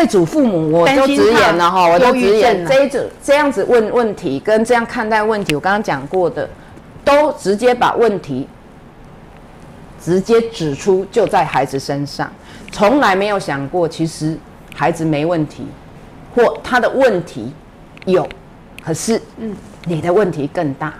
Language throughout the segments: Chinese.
对祖父母，我就直言了哈，我就直言。这一种这样子问问题跟这样看待问题，我刚刚讲过的，都直接把问题直接指出就在孩子身上，从来没有想过其实孩子没问题，或他的问题有，可是嗯，你的问题更大。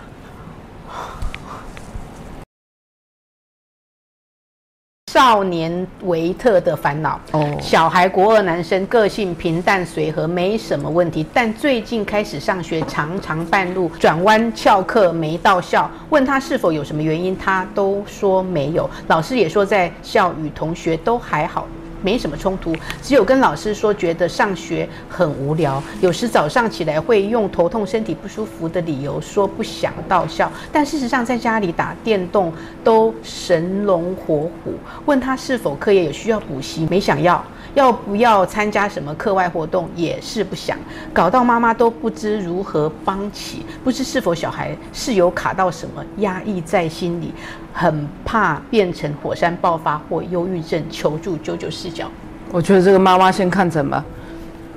少年维特的烦恼哦，小孩国二男生个性平淡随和，没什么问题。但最近开始上学，常常半路转弯翘课没到校。问他是否有什么原因，他都说没有。老师也说在校与同学都还好。没什么冲突，只有跟老师说觉得上学很无聊，有时早上起来会用头痛、身体不舒服的理由说不想到校，但事实上在家里打电动都神龙活虎。问他是否课业有需要补习，没想要。要不要参加什么课外活动也是不想，搞到妈妈都不知如何帮起，不知是否小孩是有卡到什么压抑在心里，很怕变成火山爆发或忧郁症，求助九九视角。我觉得这个妈妈先看怎么，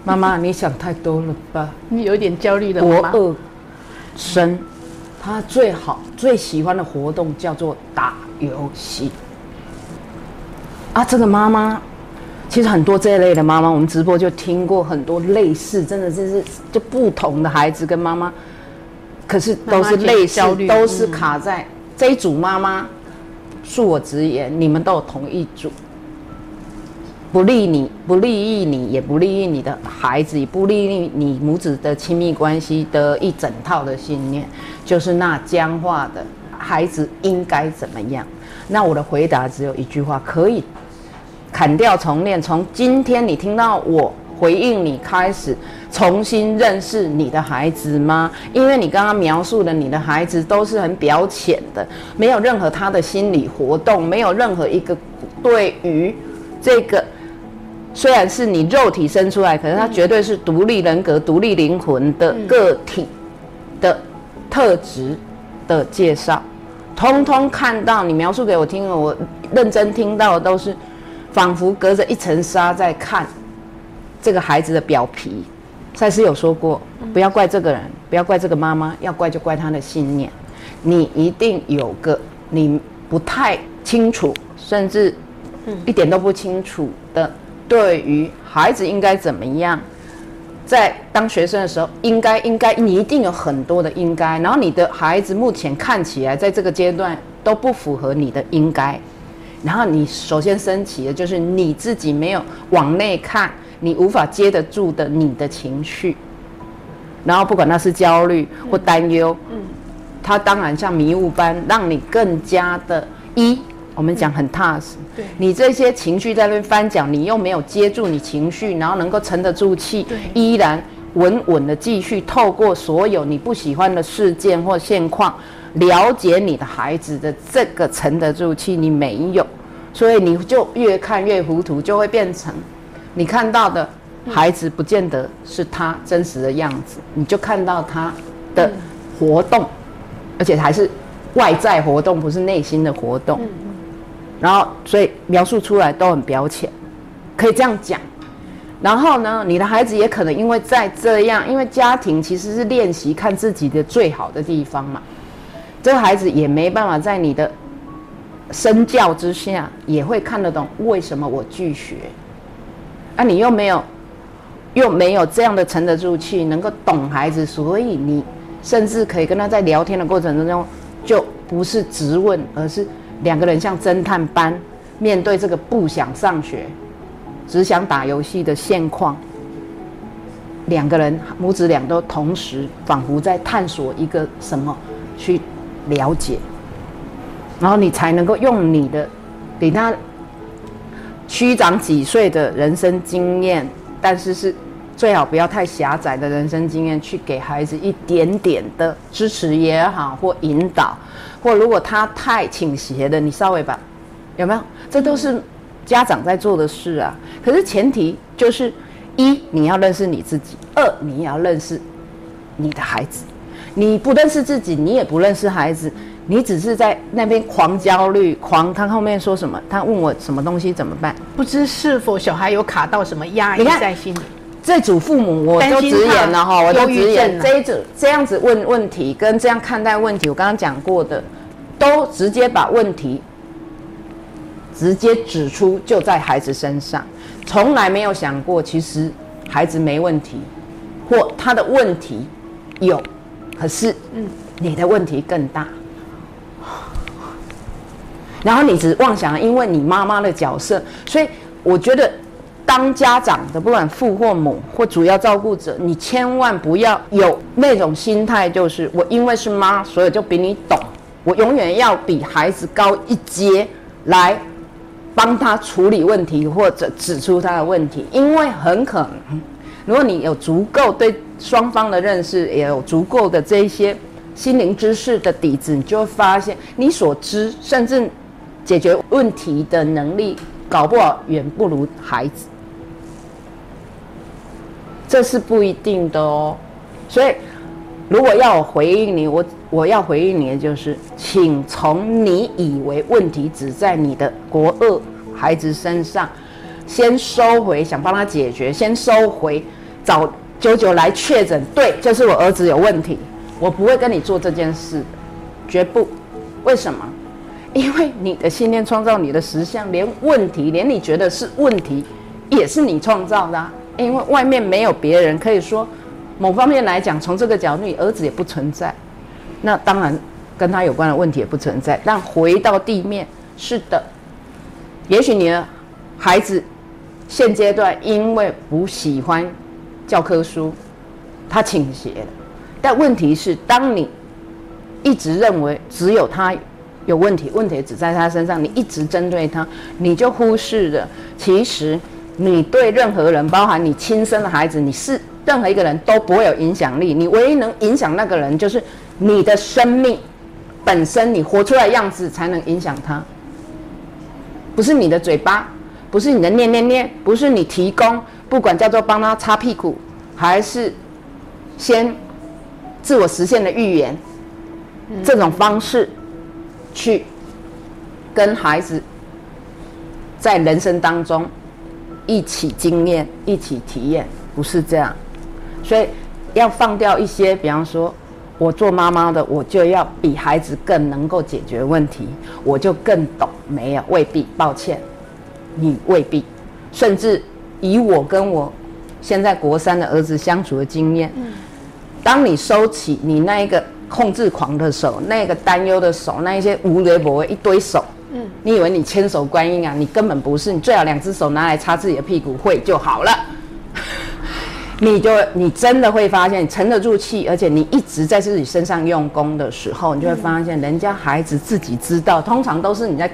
妈妈 你想太多了吧？你有点焦虑的国二生，他最好最喜欢的活动叫做打游戏，啊，这个妈妈。其实很多这一类的妈妈，我们直播就听过很多类似，真的就是就不同的孩子跟妈妈，可是都是类似，都是卡在这一组妈妈。恕我直言，你们都有同一组，不利你，不利于你，也不利于你的孩子，也不利于你母子的亲密关系的一整套的信念，就是那僵化的孩子应该怎么样？那我的回答只有一句话：可以。砍掉重练，从今天你听到我回应你开始重新认识你的孩子吗？因为你刚刚描述的你的孩子都是很表浅的，没有任何他的心理活动，没有任何一个对于这个虽然是你肉体生出来，可是他绝对是独立人格、独立灵魂的个体的特质的介绍，通通看到你描述给我听了，我认真听到的都是。仿佛隔着一层纱在看这个孩子的表皮。赛斯有说过，不要怪这个人，不要怪这个妈妈，要怪就怪他的信念。你一定有个你不太清楚，甚至一点都不清楚的，对于孩子应该怎么样，在当学生的时候，应该应该，你一定有很多的应该。然后你的孩子目前看起来在这个阶段都不符合你的应该。然后你首先升起的就是你自己没有往内看，你无法接得住的你的情绪，然后不管那是焦虑或担忧，嗯，它当然像迷雾般让你更加的一，我们讲很踏实，对，你这些情绪在那边翻搅，你又没有接住你情绪，然后能够沉得住气，对，依然稳稳的继续透过所有你不喜欢的事件或现况。了解你的孩子的这个沉得住气，你没有，所以你就越看越糊涂，就会变成你看到的孩子不见得是他真实的样子，你就看到他的活动，而且还是外在活动，不是内心的活动。然后，所以描述出来都很表浅，可以这样讲。然后呢，你的孩子也可能因为在这样，因为家庭其实是练习看自己的最好的地方嘛。这个孩子也没办法在你的身教之下，也会看得懂为什么我拒学。啊，你又没有，又没有这样的沉得住气，能够懂孩子，所以你甚至可以跟他在聊天的过程当中，就不是直问，而是两个人像侦探般面对这个不想上学、只想打游戏的现况。两个人母子俩都同时仿佛在探索一个什么去。了解，然后你才能够用你的比他区长几岁的人生经验，但是是最好不要太狭窄的人生经验，去给孩子一点点的支持也好，或引导，或如果他太倾斜的，你稍微把有没有？这都是家长在做的事啊。可是前提就是一你要认识你自己，二你也要认识你的孩子。你不认识自己，你也不认识孩子，你只是在那边狂焦虑，狂他后面说什么？他问我什么东西怎么办？不知是否小孩有卡到什么压抑在心里？这组父母我都直言了哈，我都直言这一组这样子问问题跟这样看待问题，我刚刚讲过的，都直接把问题直接指出就在孩子身上，从来没有想过其实孩子没问题，或他的问题有，可是嗯，你的问题更大。然后你只妄想，因为你妈妈的角色，所以我觉得，当家长的不管父或母或主要照顾者，你千万不要有那种心态，就是我因为是妈，所以就比你懂，我永远要比孩子高一阶来帮他处理问题或者指出他的问题，因为很可能，如果你有足够对双方的认识，也有足够的这一些心灵知识的底子，你就会发现你所知甚至。解决问题的能力，搞不好远不如孩子，这是不一定的哦。所以，如果要我回应你，我我要回应你的就是，请从你以为问题只在你的国二孩子身上，先收回想帮他解决，先收回找九九来确诊，对，就是我儿子有问题，我不会跟你做这件事，绝不。为什么？因为你的信念创造你的实相，连问题，连你觉得是问题，也是你创造的。因为外面没有别人可以说，某方面来讲，从这个角度，你儿子也不存在。那当然，跟他有关的问题也不存在。但回到地面，是的，也许你的孩子现阶段因为不喜欢教科书，他倾斜了。但问题是，当你一直认为只有他。有问题，问题只在他身上。你一直针对他，你就忽视了。其实，你对任何人，包含你亲生的孩子，你是任何一个人都不会有影响力。你唯一能影响那个人，就是你的生命本身，你活出来样子才能影响他。不是你的嘴巴，不是你的念念念，不是你提供，不管叫做帮他擦屁股，还是先自我实现的预言，这种方式。去跟孩子在人生当中一起经验、一起体验，不是这样。所以要放掉一些，比方说，我做妈妈的，我就要比孩子更能够解决问题，我就更懂。没有，未必。抱歉，你未必。甚至以我跟我现在国三的儿子相处的经验，当你收起你那一个。控制狂的手，那个担忧的手，那一些无微不为一堆手，嗯，你以为你千手观音啊？你根本不是，你最好两只手拿来擦自己的屁股会就好了。你就你真的会发现，你沉得住气，而且你一直在自己身上用功的时候，你就会发现，人家孩子自己知道，通常都是你在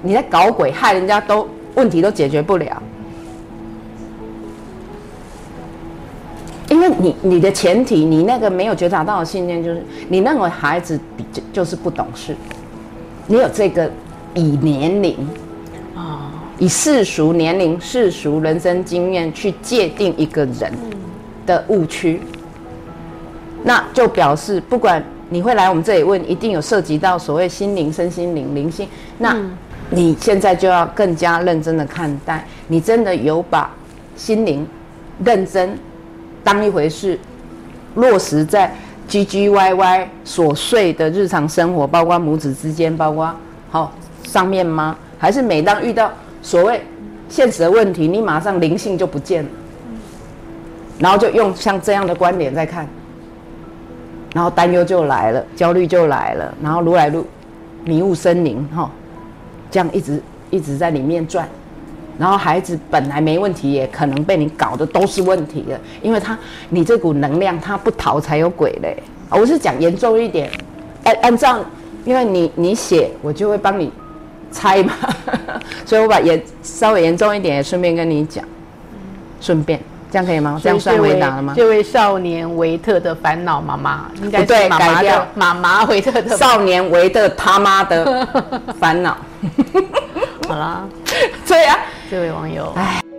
你在搞鬼，害人家都问题都解决不了。你你的前提，你那个没有觉察到的信念，就是你认为孩子比就就是不懂事，你有这个以年龄啊，以世俗年龄、世俗人生经验去界定一个人的误区，那就表示不管你会来我们这里问，一定有涉及到所谓心灵、身心灵、灵性，那你现在就要更加认真的看待，你真的有把心灵认真。当一回事落实在唧唧歪歪琐碎的日常生活，包括母子之间，包括好上面吗？还是每当遇到所谓现实的问题，你马上灵性就不见了，然后就用像这样的观点在看，然后担忧就来了，焦虑就来了，然后如来路迷雾森林哈，这样一直一直在里面转。然后孩子本来没问题，也可能被你搞的都是问题了，因为他你这股能量他不逃才有鬼嘞。我是讲严重一点，按按照，因为你你写我就会帮你猜嘛，所以我把严稍微严重一点也顺便跟你讲，顺便这样可以吗？这样算回答了吗？这位少年维特的烦恼妈妈应该对改掉妈妈维特的少年维特他妈的 烦恼。好啦，对呀。这位网友，哎。